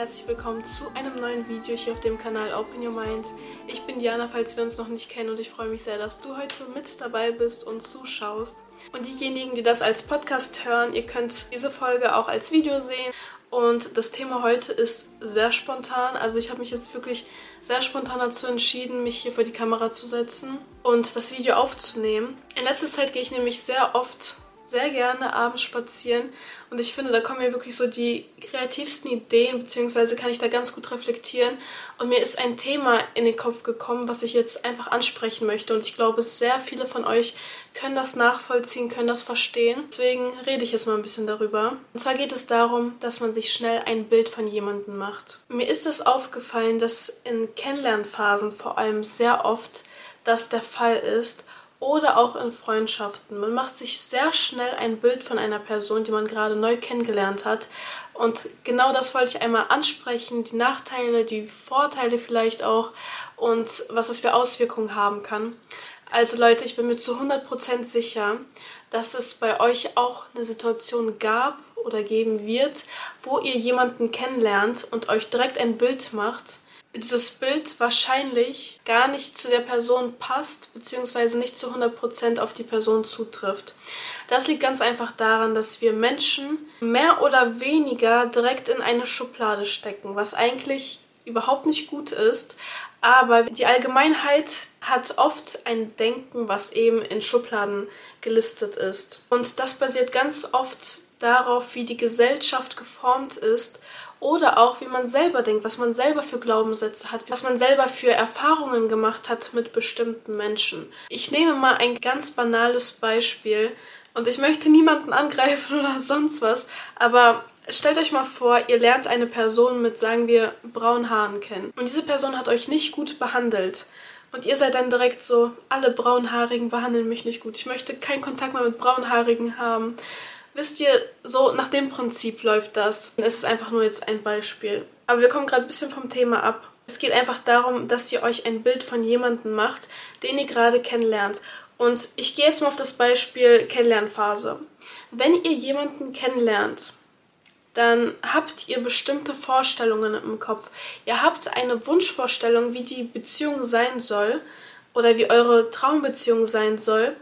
herzlich willkommen zu einem neuen Video hier auf dem Kanal Open Your Mind. Ich bin Diana, falls wir uns noch nicht kennen und ich freue mich sehr, dass du heute mit dabei bist und zuschaust. Und diejenigen, die das als Podcast hören, ihr könnt diese Folge auch als Video sehen. Und das Thema heute ist sehr spontan. Also ich habe mich jetzt wirklich sehr spontan dazu entschieden, mich hier vor die Kamera zu setzen und das Video aufzunehmen. In letzter Zeit gehe ich nämlich sehr oft sehr gerne abends spazieren und ich finde, da kommen mir wirklich so die kreativsten Ideen, beziehungsweise kann ich da ganz gut reflektieren. Und mir ist ein Thema in den Kopf gekommen, was ich jetzt einfach ansprechen möchte. Und ich glaube, sehr viele von euch können das nachvollziehen, können das verstehen. Deswegen rede ich jetzt mal ein bisschen darüber. Und zwar geht es darum, dass man sich schnell ein Bild von jemandem macht. Mir ist das aufgefallen, dass in Kennenlernphasen vor allem sehr oft das der Fall ist oder auch in Freundschaften. Man macht sich sehr schnell ein Bild von einer Person, die man gerade neu kennengelernt hat. Und genau das wollte ich einmal ansprechen, die Nachteile, die Vorteile vielleicht auch und was es für Auswirkungen haben kann. Also Leute, ich bin mir zu 100% sicher, dass es bei euch auch eine Situation gab oder geben wird, wo ihr jemanden kennenlernt und euch direkt ein Bild macht, dieses Bild wahrscheinlich gar nicht zu der Person passt, beziehungsweise nicht zu 100% auf die Person zutrifft. Das liegt ganz einfach daran, dass wir Menschen mehr oder weniger direkt in eine Schublade stecken, was eigentlich überhaupt nicht gut ist. Aber die Allgemeinheit hat oft ein Denken, was eben in Schubladen gelistet ist. Und das basiert ganz oft darauf, wie die Gesellschaft geformt ist oder auch, wie man selber denkt, was man selber für Glaubenssätze hat, was man selber für Erfahrungen gemacht hat mit bestimmten Menschen. Ich nehme mal ein ganz banales Beispiel und ich möchte niemanden angreifen oder sonst was, aber stellt euch mal vor, ihr lernt eine Person mit, sagen wir, braunen Haaren kennen und diese Person hat euch nicht gut behandelt. Und ihr seid dann direkt so, alle Braunhaarigen behandeln mich nicht gut. Ich möchte keinen Kontakt mehr mit Braunhaarigen haben. Wisst ihr, so nach dem Prinzip läuft das. Es ist einfach nur jetzt ein Beispiel. Aber wir kommen gerade ein bisschen vom Thema ab. Es geht einfach darum, dass ihr euch ein Bild von jemandem macht, den ihr gerade kennenlernt. Und ich gehe jetzt mal auf das Beispiel Kennenlernphase. Wenn ihr jemanden kennenlernt, dann habt ihr bestimmte Vorstellungen im Kopf. Ihr habt eine Wunschvorstellung, wie die Beziehung sein soll oder wie eure Traumbeziehung sein soll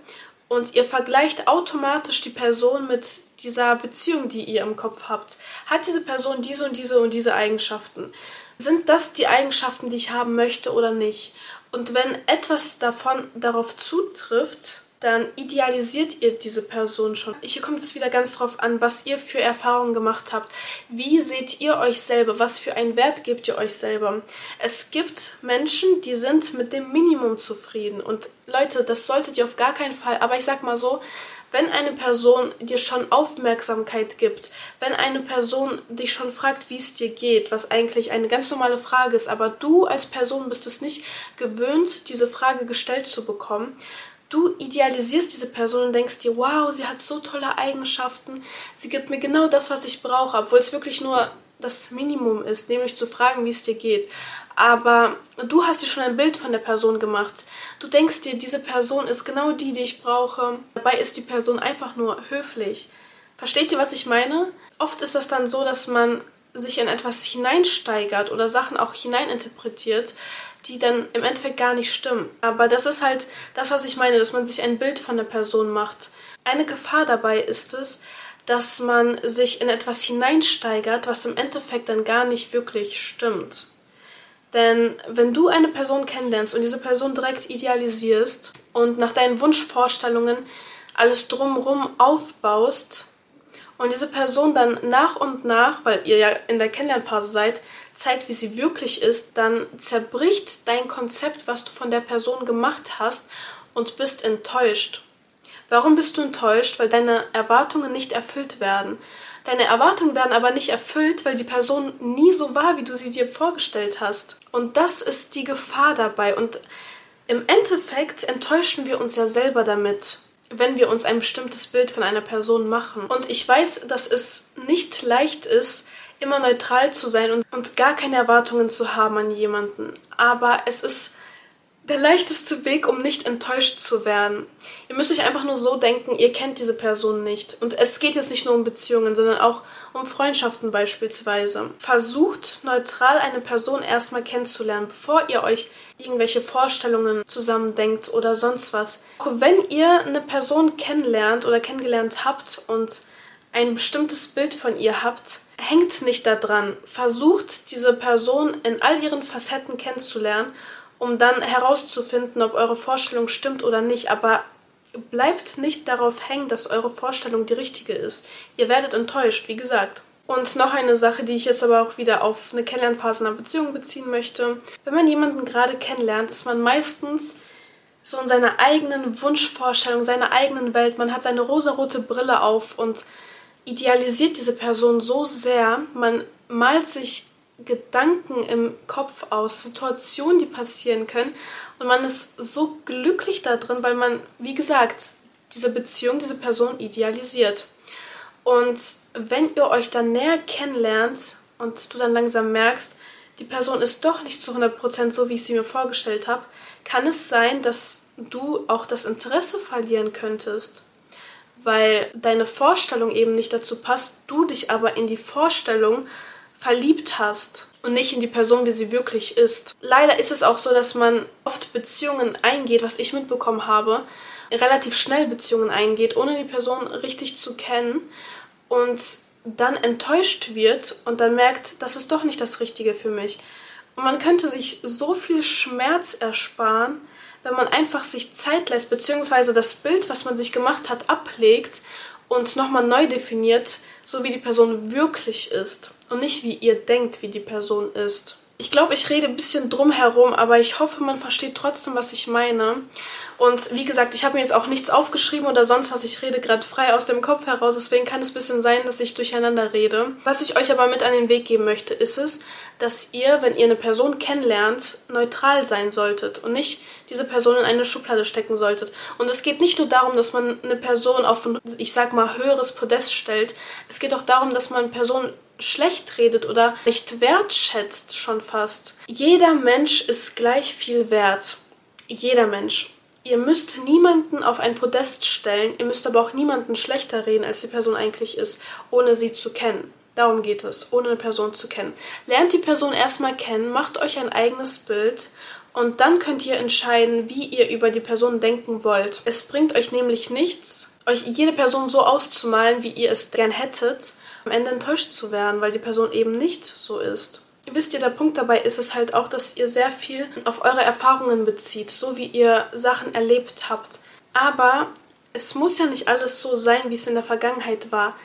und ihr vergleicht automatisch die Person mit dieser Beziehung, die ihr im Kopf habt. Hat diese Person diese und diese und diese Eigenschaften? Sind das die Eigenschaften, die ich haben möchte oder nicht? Und wenn etwas davon darauf zutrifft, dann idealisiert ihr diese Person schon. Hier kommt es wieder ganz drauf an, was ihr für Erfahrungen gemacht habt. Wie seht ihr euch selber? Was für einen Wert gebt ihr euch selber? Es gibt Menschen, die sind mit dem Minimum zufrieden. Und Leute, das solltet ihr auf gar keinen Fall. Aber ich sag mal so, wenn eine Person dir schon Aufmerksamkeit gibt, wenn eine Person dich schon fragt, wie es dir geht, was eigentlich eine ganz normale Frage ist, aber du als Person bist es nicht gewöhnt, diese Frage gestellt zu bekommen, du idealisierst diese Person und denkst dir, wow, sie hat so tolle Eigenschaften, sie gibt mir genau das, was ich brauche, obwohl es wirklich nur das Minimum ist, nämlich zu fragen, wie es dir geht. Aber du hast dir schon ein Bild von der Person gemacht. Du denkst dir, diese Person ist genau die, die ich brauche. Dabei ist die Person einfach nur höflich. Versteht ihr, was ich meine? Oft ist das dann so, dass man sich in etwas hineinsteigert oder Sachen auch hineininterpretiert, die dann im Endeffekt gar nicht stimmen. Aber das ist halt das, was ich meine, dass man sich ein Bild von der Person macht. Eine Gefahr dabei ist es, dass man sich in etwas hineinsteigert, was im Endeffekt dann gar nicht wirklich stimmt. Denn wenn du eine Person kennenlernst und diese Person direkt idealisierst und nach deinen Wunschvorstellungen alles drumherum aufbaust und diese Person dann nach und nach, weil ihr ja in der Kennenlernphase seid, zeigt, wie sie wirklich ist, dann zerbricht dein Konzept, was du von der Person gemacht hast und bist enttäuscht. Warum bist du enttäuscht? Weil deine Erwartungen nicht erfüllt werden. Deine Erwartungen werden aber nicht erfüllt, weil die Person nie so war, wie du sie dir vorgestellt hast. Und das ist die Gefahr dabei. Und im Endeffekt enttäuschen wir uns ja selber damit, wenn wir uns ein bestimmtes Bild von einer Person machen. Und ich weiß, dass es nicht leicht ist, immer neutral zu sein und, und gar keine Erwartungen zu haben an jemanden. Aber es ist der leichteste Weg, um nicht enttäuscht zu werden. Ihr müsst euch einfach nur so denken, ihr kennt diese Person nicht. Und es geht jetzt nicht nur um Beziehungen, sondern auch um Freundschaften beispielsweise. Versucht neutral eine Person erstmal kennenzulernen, bevor ihr euch irgendwelche Vorstellungen zusammendenkt oder sonst was. Wenn ihr eine Person kennenlernt oder kennengelernt habt und ein bestimmtes Bild von ihr habt, hängt nicht daran. Versucht diese Person in all ihren Facetten kennenzulernen, um dann herauszufinden, ob eure Vorstellung stimmt oder nicht. Aber bleibt nicht darauf hängen, dass eure Vorstellung die richtige ist. Ihr werdet enttäuscht, wie gesagt. Und noch eine Sache, die ich jetzt aber auch wieder auf eine Kennenlernphase einer Beziehung beziehen möchte. Wenn man jemanden gerade kennenlernt, ist man meistens so in seiner eigenen Wunschvorstellung, seiner eigenen Welt. Man hat seine rosarote Brille auf und idealisiert diese Person so sehr, man malt sich Gedanken im Kopf aus, Situationen, die passieren können und man ist so glücklich da drin, weil man, wie gesagt, diese Beziehung, diese Person idealisiert. Und wenn ihr euch dann näher kennenlernt und du dann langsam merkst, die Person ist doch nicht zu 100% so, wie ich sie mir vorgestellt habe, kann es sein, dass du auch das Interesse verlieren könntest weil deine Vorstellung eben nicht dazu passt, du dich aber in die Vorstellung verliebt hast und nicht in die Person, wie sie wirklich ist. Leider ist es auch so, dass man oft Beziehungen eingeht, was ich mitbekommen habe, relativ schnell Beziehungen eingeht, ohne die Person richtig zu kennen und dann enttäuscht wird und dann merkt, das ist doch nicht das Richtige für mich. Und man könnte sich so viel Schmerz ersparen, wenn man einfach sich Zeit lässt, beziehungsweise das Bild, was man sich gemacht hat, ablegt und nochmal neu definiert, so wie die Person wirklich ist und nicht wie ihr denkt, wie die Person ist. Ich glaube, ich rede ein bisschen drum herum, aber ich hoffe, man versteht trotzdem, was ich meine. Und wie gesagt, ich habe mir jetzt auch nichts aufgeschrieben oder sonst was. Ich rede gerade frei aus dem Kopf heraus. Deswegen kann es ein bisschen sein, dass ich durcheinander rede. Was ich euch aber mit an den Weg geben möchte, ist es, dass ihr, wenn ihr eine Person kennenlernt, neutral sein solltet und nicht diese Person in eine Schublade stecken solltet. Und es geht nicht nur darum, dass man eine Person auf ein, ich sag mal, höheres Podest stellt. Es geht auch darum, dass man Personen schlecht redet oder nicht wertschätzt schon fast. Jeder Mensch ist gleich viel wert. Jeder Mensch. Ihr müsst niemanden auf ein Podest stellen, ihr müsst aber auch niemanden schlechter reden, als die Person eigentlich ist, ohne sie zu kennen. Darum geht es, ohne eine Person zu kennen. Lernt die Person erstmal kennen, macht euch ein eigenes Bild und dann könnt ihr entscheiden, wie ihr über die Person denken wollt. Es bringt euch nämlich nichts, euch jede Person so auszumalen, wie ihr es gern hättet, am Ende enttäuscht zu werden, weil die Person eben nicht so ist. Wisst ihr, der Punkt dabei ist es halt auch, dass ihr sehr viel auf eure Erfahrungen bezieht, so wie ihr Sachen erlebt habt. Aber es muss ja nicht alles so sein, wie es in der Vergangenheit war.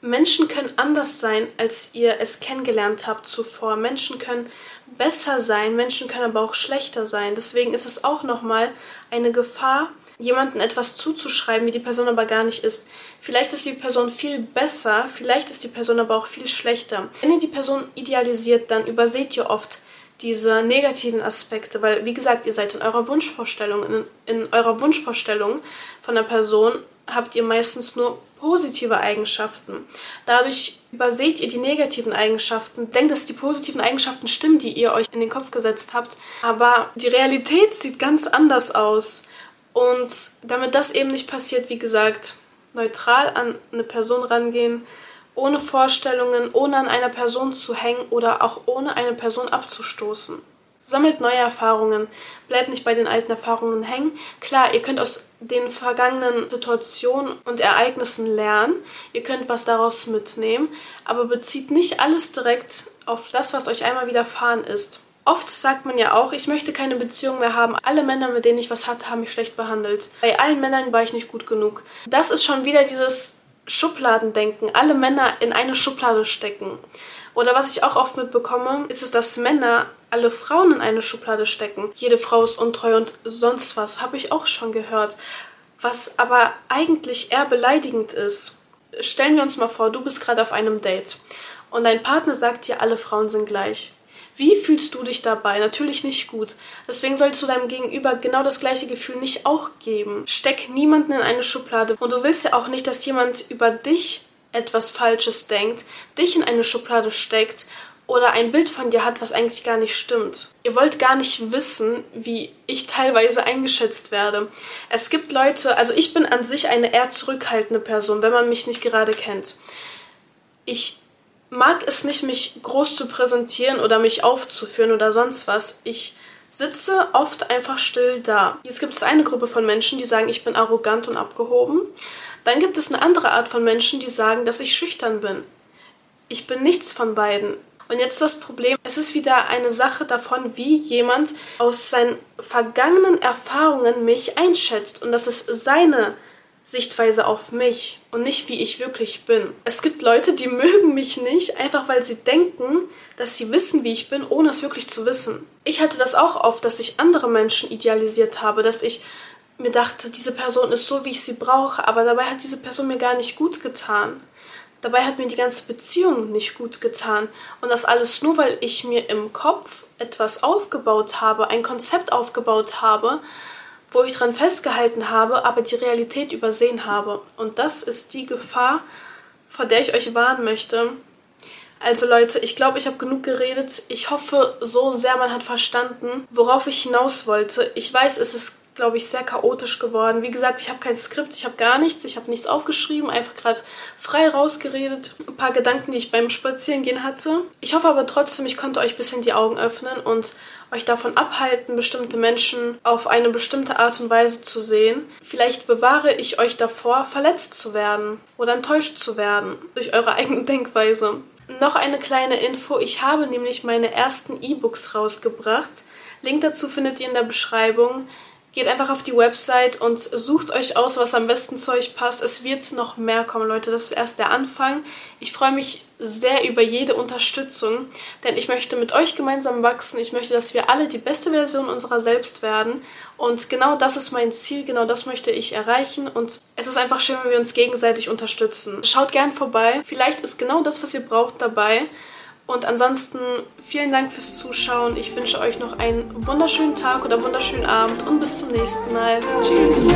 Menschen können anders sein, als ihr es kennengelernt habt zuvor. Menschen können besser sein, Menschen können aber auch schlechter sein. Deswegen ist es auch nochmal eine Gefahr, jemandem etwas zuzuschreiben, wie die Person aber gar nicht ist. Vielleicht ist die Person viel besser, vielleicht ist die Person aber auch viel schlechter. Wenn ihr die Person idealisiert, dann überseht ihr oft diese negativen Aspekte, weil wie gesagt, ihr seid in eurer Wunschvorstellung, in, in eurer Wunschvorstellung von der Person habt ihr meistens nur positive Eigenschaften. Dadurch überseht ihr die negativen Eigenschaften, denkt, dass die positiven Eigenschaften stimmen, die ihr euch in den Kopf gesetzt habt. Aber die Realität sieht ganz anders aus. Und damit das eben nicht passiert, wie gesagt, neutral an eine Person rangehen, ohne Vorstellungen, ohne an einer Person zu hängen oder auch ohne eine Person abzustoßen. Sammelt neue Erfahrungen, bleibt nicht bei den alten Erfahrungen hängen. Klar, ihr könnt aus den vergangenen Situationen und Ereignissen lernen, ihr könnt was daraus mitnehmen, aber bezieht nicht alles direkt auf das, was euch einmal widerfahren ist. Oft sagt man ja auch, ich möchte keine Beziehung mehr haben. Alle Männer, mit denen ich was hatte, haben mich schlecht behandelt. Bei allen Männern war ich nicht gut genug. Das ist schon wieder dieses Schubladendenken. Alle Männer in eine Schublade stecken. Oder was ich auch oft mitbekomme, ist es, dass Männer alle Frauen in eine Schublade stecken. Jede Frau ist untreu und sonst was, habe ich auch schon gehört. Was aber eigentlich eher beleidigend ist. Stellen wir uns mal vor, du bist gerade auf einem Date und dein Partner sagt dir, alle Frauen sind gleich. Wie fühlst du dich dabei? Natürlich nicht gut. Deswegen solltest du deinem Gegenüber genau das gleiche Gefühl nicht auch geben. Steck niemanden in eine Schublade. Und du willst ja auch nicht, dass jemand über dich etwas Falsches denkt, dich in eine Schublade steckt oder ein Bild von dir hat, was eigentlich gar nicht stimmt. Ihr wollt gar nicht wissen, wie ich teilweise eingeschätzt werde. Es gibt Leute, also ich bin an sich eine eher zurückhaltende Person, wenn man mich nicht gerade kennt. Ich mag es nicht, mich groß zu präsentieren oder mich aufzuführen oder sonst was. Ich sitze oft einfach still da. Jetzt gibt es eine Gruppe von Menschen, die sagen, ich bin arrogant und abgehoben. Dann gibt es eine andere Art von Menschen, die sagen, dass ich schüchtern bin. Ich bin nichts von beiden. Und jetzt das Problem, es ist wieder eine Sache davon, wie jemand aus seinen vergangenen Erfahrungen mich einschätzt. Und das ist seine Sichtweise auf mich und nicht wie ich wirklich bin. Es gibt Leute, die mögen mich nicht, einfach weil sie denken, dass sie wissen, wie ich bin, ohne es wirklich zu wissen. Ich hatte das auch oft, dass ich andere Menschen idealisiert habe, dass ich mir dachte, diese Person ist so, wie ich sie brauche, aber dabei hat diese Person mir gar nicht gut getan. Dabei hat mir die ganze Beziehung nicht gut getan. Und das alles nur, weil ich mir im Kopf etwas aufgebaut habe, ein Konzept aufgebaut habe, wo ich dran festgehalten habe, aber die Realität übersehen habe. Und das ist die Gefahr, vor der ich euch warnen möchte. Also Leute, ich glaube, ich habe genug geredet. Ich hoffe so sehr, man hat verstanden, worauf ich hinaus wollte. Ich weiß, es ist glaube ich, sehr chaotisch geworden. Wie gesagt, ich habe kein Skript, ich habe gar nichts, ich habe nichts aufgeschrieben, einfach gerade frei rausgeredet. Ein paar Gedanken, die ich beim Spazierengehen hatte. Ich hoffe aber trotzdem, ich konnte euch ein bisschen die Augen öffnen und euch davon abhalten, bestimmte Menschen auf eine bestimmte Art und Weise zu sehen. Vielleicht bewahre ich euch davor, verletzt zu werden oder enttäuscht zu werden durch eure eigene Denkweise. Noch eine kleine Info, ich habe nämlich meine ersten E-Books rausgebracht. Link dazu findet ihr in der Beschreibung. Geht einfach auf die Website und sucht euch aus, was am besten zu euch passt. Es wird noch mehr kommen, Leute. Das ist erst der Anfang. Ich freue mich sehr über jede Unterstützung, denn ich möchte mit euch gemeinsam wachsen. Ich möchte, dass wir alle die beste Version unserer selbst werden. Und genau das ist mein Ziel, genau das möchte ich erreichen. Und es ist einfach schön, wenn wir uns gegenseitig unterstützen. Schaut gern vorbei. Vielleicht ist genau das, was ihr braucht, dabei. Und ansonsten vielen Dank fürs Zuschauen. Ich wünsche euch noch einen wunderschönen Tag oder wunderschönen Abend und bis zum nächsten Mal. Tschüss.